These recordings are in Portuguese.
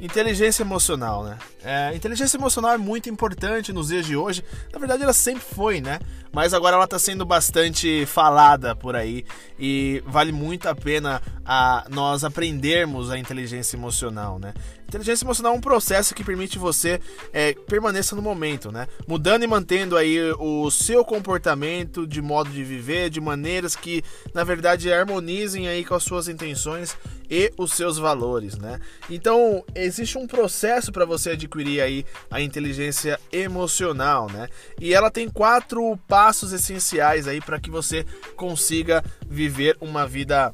Inteligência emocional, né? É, inteligência emocional é muito importante nos dias de hoje. Na verdade, ela sempre foi, né? Mas agora ela está sendo bastante falada por aí e vale muito a pena a nós aprendermos a inteligência emocional, né? Inteligência emocional é um processo que permite você é, permaneça no momento, né? Mudando e mantendo aí o seu comportamento de modo de viver, de maneiras que, na verdade, harmonizem aí com as suas intenções e os seus valores, né? Então, existe um processo para você adquirir aí a inteligência emocional, né? E ela tem quatro passos essenciais aí para que você consiga viver uma vida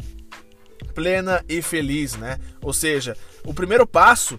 plena e feliz, né? Ou seja, o primeiro passo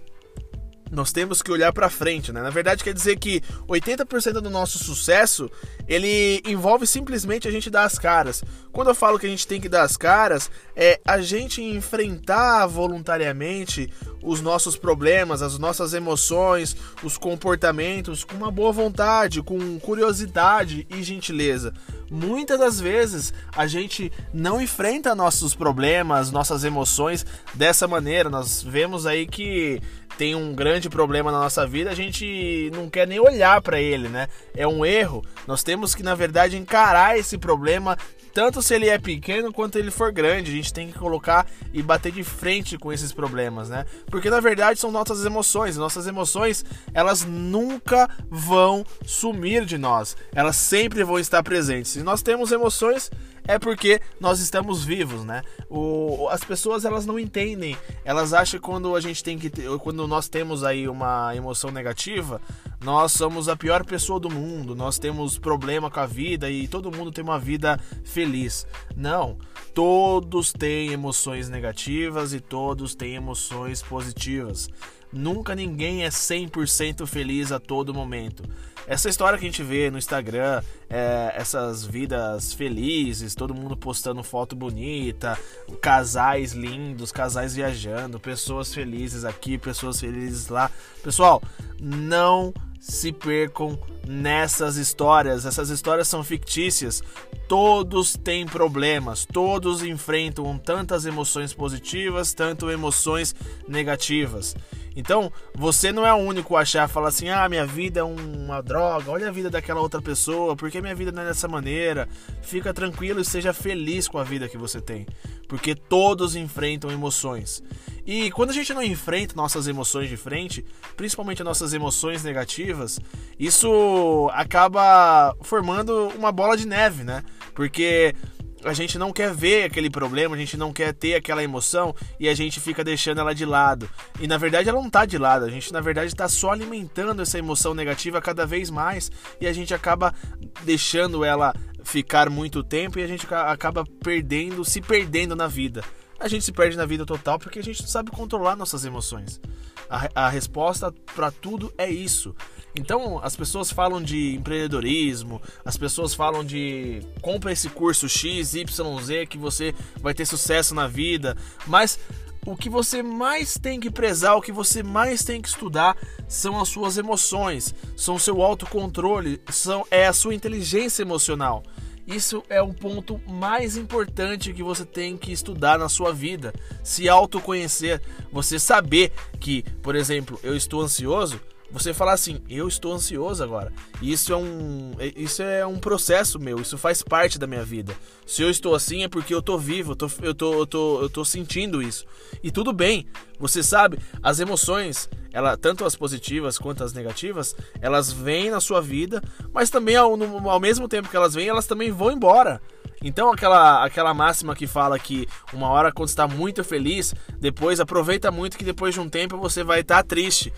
nós temos que olhar para frente, né? Na verdade, quer dizer que 80% do nosso sucesso ele envolve simplesmente a gente dar as caras. Quando eu falo que a gente tem que dar as caras, é a gente enfrentar voluntariamente os nossos problemas, as nossas emoções, os comportamentos com uma boa vontade, com curiosidade e gentileza. Muitas das vezes a gente não enfrenta nossos problemas, nossas emoções dessa maneira. Nós vemos aí que tem um grande problema na nossa vida, a gente não quer nem olhar para ele, né? É um erro. Nós temos que, na verdade, encarar esse problema tanto se ele é pequeno quanto ele for grande. A gente tem que colocar e bater de frente com esses problemas, né? Porque na verdade são nossas emoções. Nossas emoções, elas nunca vão sumir de nós. Elas sempre vão estar presentes. Se nós temos emoções, é porque nós estamos vivos, né? O, as pessoas elas não entendem, elas acham que quando a gente tem que quando nós temos aí uma emoção negativa, nós somos a pior pessoa do mundo, nós temos problema com a vida e todo mundo tem uma vida feliz. Não, todos têm emoções negativas e todos têm emoções positivas. Nunca ninguém é 100% feliz a todo momento. Essa história que a gente vê no Instagram, é, essas vidas felizes, todo mundo postando foto bonita, casais lindos, casais viajando, pessoas felizes aqui, pessoas felizes lá. Pessoal, não se percam nessas histórias. Essas histórias são fictícias. Todos têm problemas, todos enfrentam tantas emoções positivas, tanto emoções negativas. Então, você não é o único a achar, falar assim: ah, minha vida é uma droga, olha a vida daquela outra pessoa, porque minha vida não é dessa maneira. Fica tranquilo e seja feliz com a vida que você tem, porque todos enfrentam emoções. E quando a gente não enfrenta nossas emoções de frente, principalmente nossas emoções negativas, isso acaba formando uma bola de neve, né? Porque a gente não quer ver aquele problema, a gente não quer ter aquela emoção e a gente fica deixando ela de lado. E na verdade ela não está de lado, a gente na verdade está só alimentando essa emoção negativa cada vez mais e a gente acaba deixando ela ficar muito tempo e a gente acaba perdendo, se perdendo na vida. A gente se perde na vida total porque a gente não sabe controlar nossas emoções. A, a resposta para tudo é isso. Então, as pessoas falam de empreendedorismo, as pessoas falam de compra esse curso X, Y, Z que você vai ter sucesso na vida, mas o que você mais tem que prezar, o que você mais tem que estudar são as suas emoções, são seu autocontrole, são é a sua inteligência emocional. Isso é o ponto mais importante que você tem que estudar na sua vida. Se autoconhecer, você saber que, por exemplo, eu estou ansioso, você falar assim, eu estou ansioso agora. Isso é um isso é um processo meu, isso faz parte da minha vida. Se eu estou assim é porque eu estou vivo, eu tô, eu tô, eu tô, eu tô sentindo isso. E tudo bem. Você sabe, as emoções, ela, tanto as positivas quanto as negativas, elas vêm na sua vida, mas também ao, no, ao mesmo tempo que elas vêm, elas também vão embora. Então aquela aquela máxima que fala que uma hora quando está muito feliz, depois aproveita muito que depois de um tempo você vai estar triste.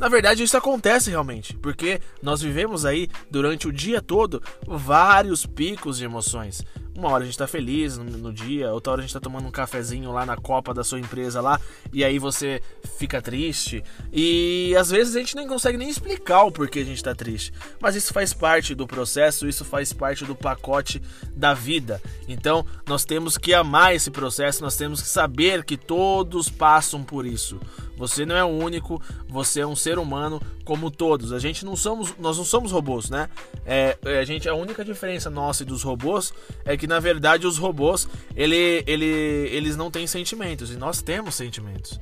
Na verdade, isso acontece realmente, porque nós vivemos aí durante o dia todo vários picos de emoções. Uma hora a gente tá feliz no, no, dia, outra hora a gente tá tomando um cafezinho lá na copa da sua empresa lá, e aí você fica triste. E às vezes a gente nem consegue nem explicar o porquê a gente tá triste. Mas isso faz parte do processo, isso faz parte do pacote da vida. Então nós temos que amar esse processo, nós temos que saber que todos passam por isso. Você não é o único, você é um ser humano como todos. A gente não somos, nós não somos robôs, né? É, é, a gente a única diferença nossa e dos robôs é que na verdade os robôs ele, ele, eles não têm sentimentos e nós temos sentimentos.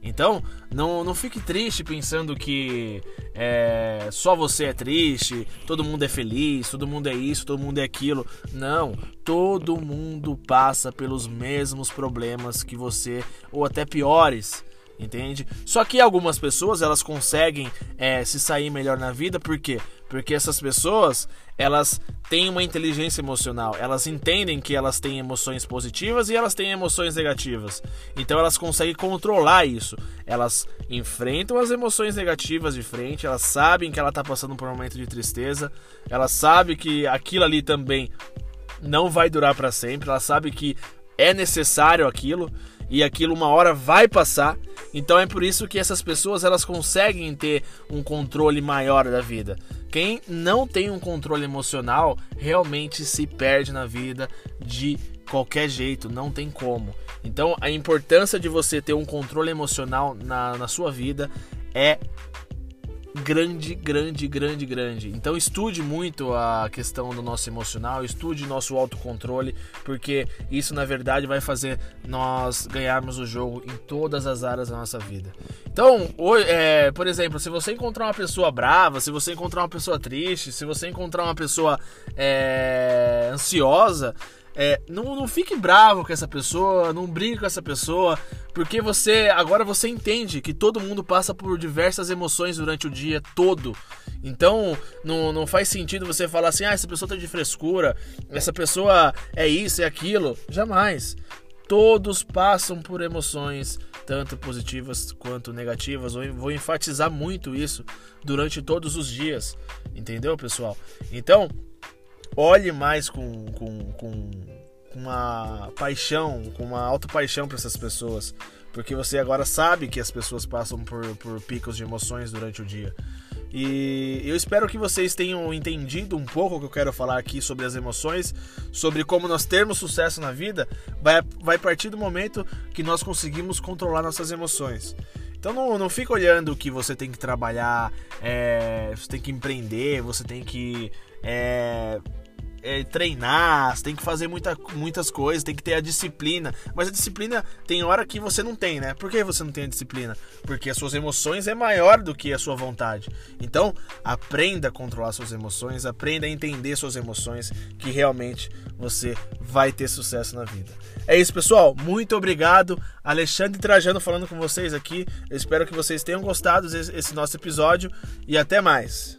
Então, não, não fique triste pensando que é, só você é triste, todo mundo é feliz, todo mundo é isso, todo mundo é aquilo. Não, todo mundo passa pelos mesmos problemas que você, ou até piores entende? Só que algumas pessoas elas conseguem é, se sair melhor na vida, por quê? Porque essas pessoas elas têm uma inteligência emocional, elas entendem que elas têm emoções positivas e elas têm emoções negativas, então elas conseguem controlar isso. Elas enfrentam as emoções negativas de frente, elas sabem que ela está passando por um momento de tristeza, elas sabem que aquilo ali também não vai durar para sempre, ela sabe que é necessário aquilo e aquilo uma hora vai passar. Então é por isso que essas pessoas elas conseguem ter um controle maior da vida. Quem não tem um controle emocional realmente se perde na vida de qualquer jeito, não tem como. Então a importância de você ter um controle emocional na, na sua vida é grande, grande, grande, grande. Então estude muito a questão do nosso emocional, estude nosso autocontrole, porque isso na verdade vai fazer nós ganharmos o jogo em todas as áreas da nossa vida. Então, é, por exemplo, se você encontrar uma pessoa brava, se você encontrar uma pessoa triste, se você encontrar uma pessoa é, ansiosa, é, não, não fique bravo com essa pessoa, não brigue com essa pessoa, porque você agora você entende que todo mundo passa por diversas emoções durante o dia todo. Então não, não faz sentido você falar assim, ah, essa pessoa tá de frescura, essa pessoa é isso, é aquilo. Jamais. Todos passam por emoções, tanto positivas quanto negativas. Eu vou enfatizar muito isso durante todos os dias. Entendeu, pessoal? Então, olhe mais com, com, com uma paixão, com uma alta paixão para essas pessoas, porque você agora sabe que as pessoas passam por, por picos de emoções durante o dia. E eu espero que vocês tenham entendido um pouco o que eu quero falar aqui sobre as emoções, sobre como nós termos sucesso na vida, vai, vai partir do momento que nós conseguimos controlar nossas emoções. Então não, não fica olhando que você tem que trabalhar, é, você tem que empreender, você tem que é, é, treinar, você tem que fazer muita, muitas coisas, tem que ter a disciplina. Mas a disciplina tem hora que você não tem, né? Por que você não tem a disciplina? Porque as suas emoções é maior do que a sua vontade. Então, aprenda a controlar suas emoções, aprenda a entender suas emoções, que realmente você vai ter sucesso na vida. É isso, pessoal. Muito obrigado. Alexandre Trajano falando com vocês aqui. Eu espero que vocês tenham gostado desse nosso episódio e até mais.